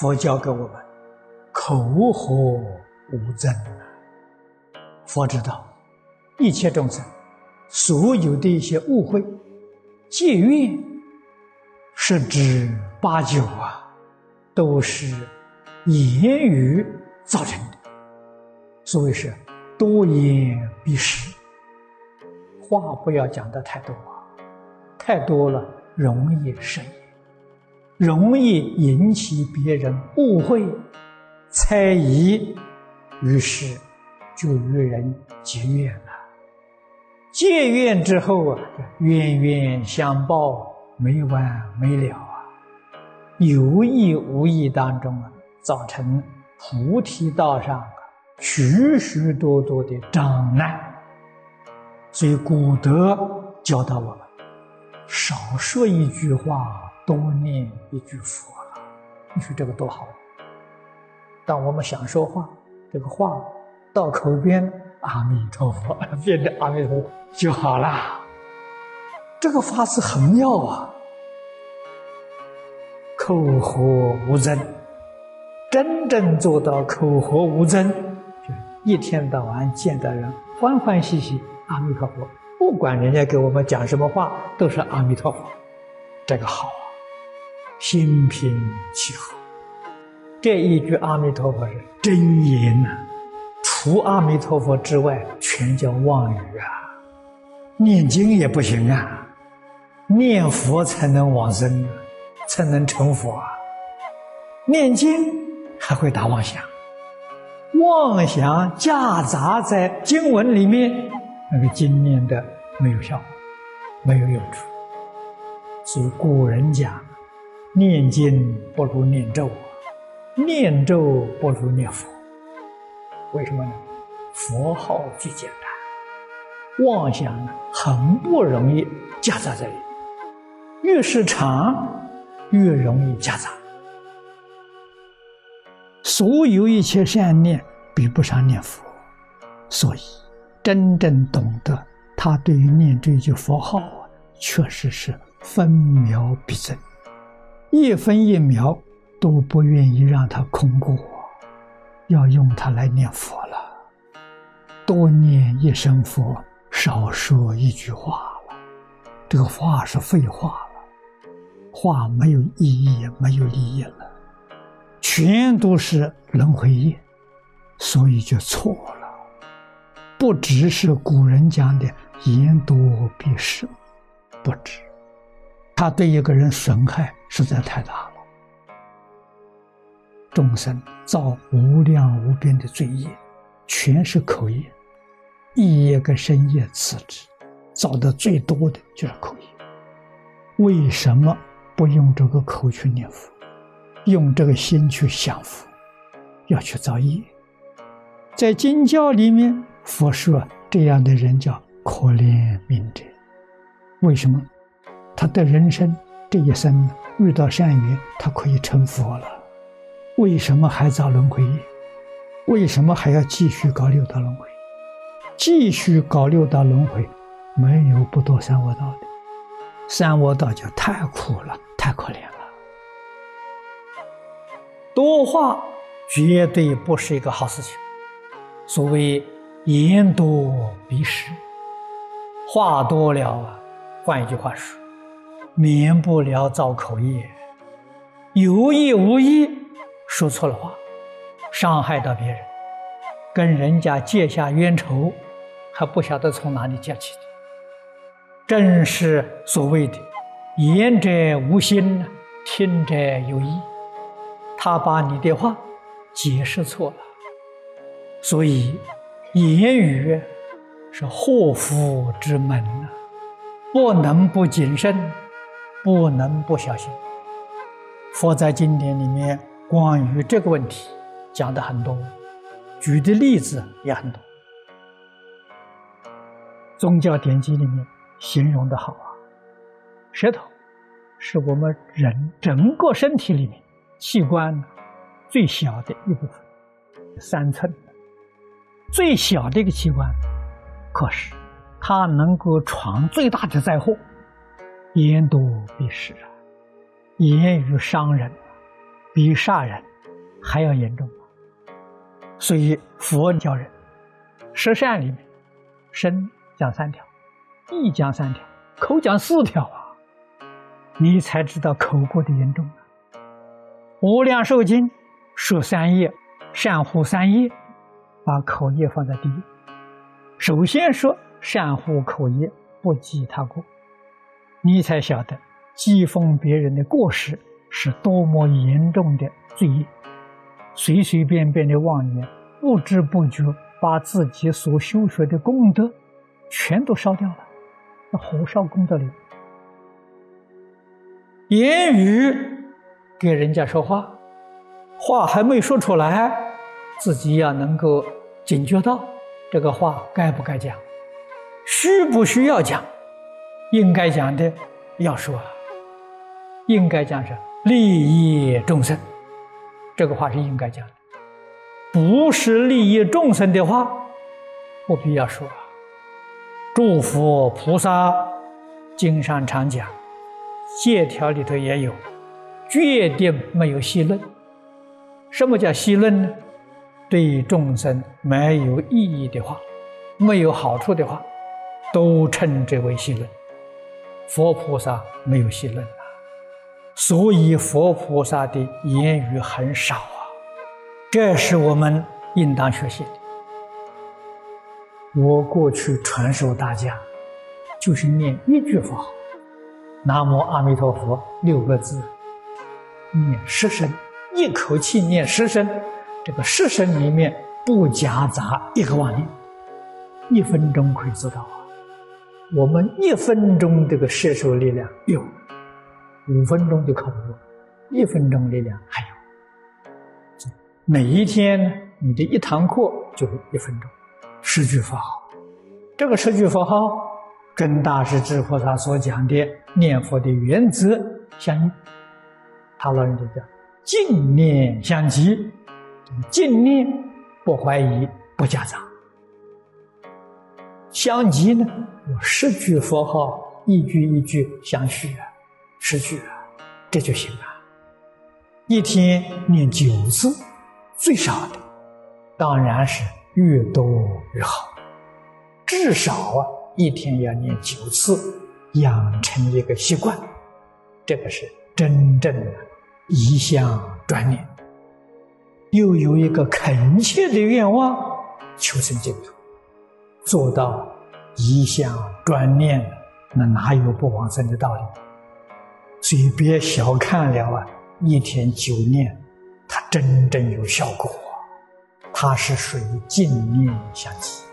佛教给我们口和无增啊。佛知道一切众生所有的一些误会、戒怨，十之八九啊，都是言语造成的。所谓是多言必失，话不要讲的太多啊，太多了容易生，容易引起别人误会、猜疑，于是就与人结怨了。结怨之后啊，冤冤相报，没完没了啊！有意无意当中啊，造成菩提道上啊许许多多的障碍。所以古德教导我们：少说一句话，多念一句佛。你说这个多好！当我们想说话，这个话到口边，阿弥陀佛，变成阿弥陀佛就好了。这个法是很妙啊！口活无争，真正做到口活无争，就一天到晚见到人欢欢喜喜，阿弥陀佛，不管人家给我们讲什么话，都是阿弥陀佛，这个好，心平气和。这一句阿弥陀佛是真言呐，除阿弥陀佛之外，全叫妄语啊！念经也不行啊，念佛才能往生，才能成佛啊！念经还会打妄想，妄想夹杂在经文里面，那个经念的没有效果，没有用处。所以古人讲，念经不如念咒。念咒不如念佛，为什么呢？佛号最简单，妄想很不容易夹杂在里，越是长越容易夹杂。所有一切善念比不上念佛，所以真正懂得他对于念这句佛号啊，确实是分秒必争，一分一秒。都不愿意让它空过，要用它来念佛了。多念一声佛，少说一句话了。这个话是废话了，话没有意义，没有利益了，全都是轮回业，所以就错了。不只是古人讲的“言多必失”，不止，他对一个人损害实在太大了。众生造无量无边的罪业，全是口业，一业跟身业次之，造的最多的就是口业。为什么不用这个口去念佛，用这个心去想佛，要去造业？在经教里面，佛说这样的人叫可怜悯者。为什么？他的人生这一生遇到善缘，他可以成佛了。为什么还造轮回？为什么还要继续搞六道轮回？继续搞六道轮回，没有不堕三恶道的。三恶道就太苦了，太可怜了。多话绝对不是一个好事情。所谓言多必失，话多了啊，换一句话说，免不了造口业，有意无意。说错了话，伤害到别人，跟人家结下冤仇，还不晓得从哪里结起的。正是所谓的“言者无心，听者有意”。他把你的话解释错了，所以言语是祸福之门呐，不能不谨慎，不能不小心。佛在经典里面。关于这个问题讲的很多，举的例子也很多。宗教典籍里面形容的好啊，舌头是我们人整个身体里面器官最小的一部分，三寸，最小的一个器官，可是它能够闯最大的灾祸。言多必失啊，言语伤人。比杀人还要严重。所以佛教人十善里面，身讲三条，意讲三条，口讲四条啊，你才知道口过的严重。无量寿经说三业，善护三业，把口业放在第一。首先说善护口业，不记他过，你才晓得讥讽别人的过失是多么严重的罪业。随随便便的妄言，不知不觉把自己所修学的功德全都烧掉了，那火烧功德林。言语给人家说话，话还没说出来，自己要能够警觉到这个话该不该讲，需不需要讲，应该讲的要说，应该讲是利益众生。这个话是应该讲的，不是利益众生的话，不必要说。祝福菩萨经上常讲，戒条里头也有，决定没有戏论。什么叫戏论呢？对众生没有意义的话，没有好处的话，都称之为戏论。佛菩萨没有戏论。所以佛菩萨的言语很少啊，这是我们应当学习的。我过去传授大家，就是念一句佛号“南无阿弥陀佛”六个字，念十声，一口气念十声。这个十声里面不夹杂一个妄念，一分钟可以做到。我们一分钟这个摄受力量有。五分钟就靠不住，一分钟力量还有。每一天你的一堂课就是一分钟，十句佛号。这个十句佛号跟大师智菩萨所讲的念佛的原则相应。他老人家讲：净念相继，净念不怀疑，不夹杂。相继呢，有十句佛号，一句一句相续啊。十句啊，这就行了。一天念九次，最少的当然是越多越好。至少啊，一天要念九次，养成一个习惯。这个是真正的一向专念，又有一个恳切的愿望，求生净土，做到一向专念，那哪有不往生的道理？所以别小看了啊！一天九念，它真正有效果，它是属于净念相继。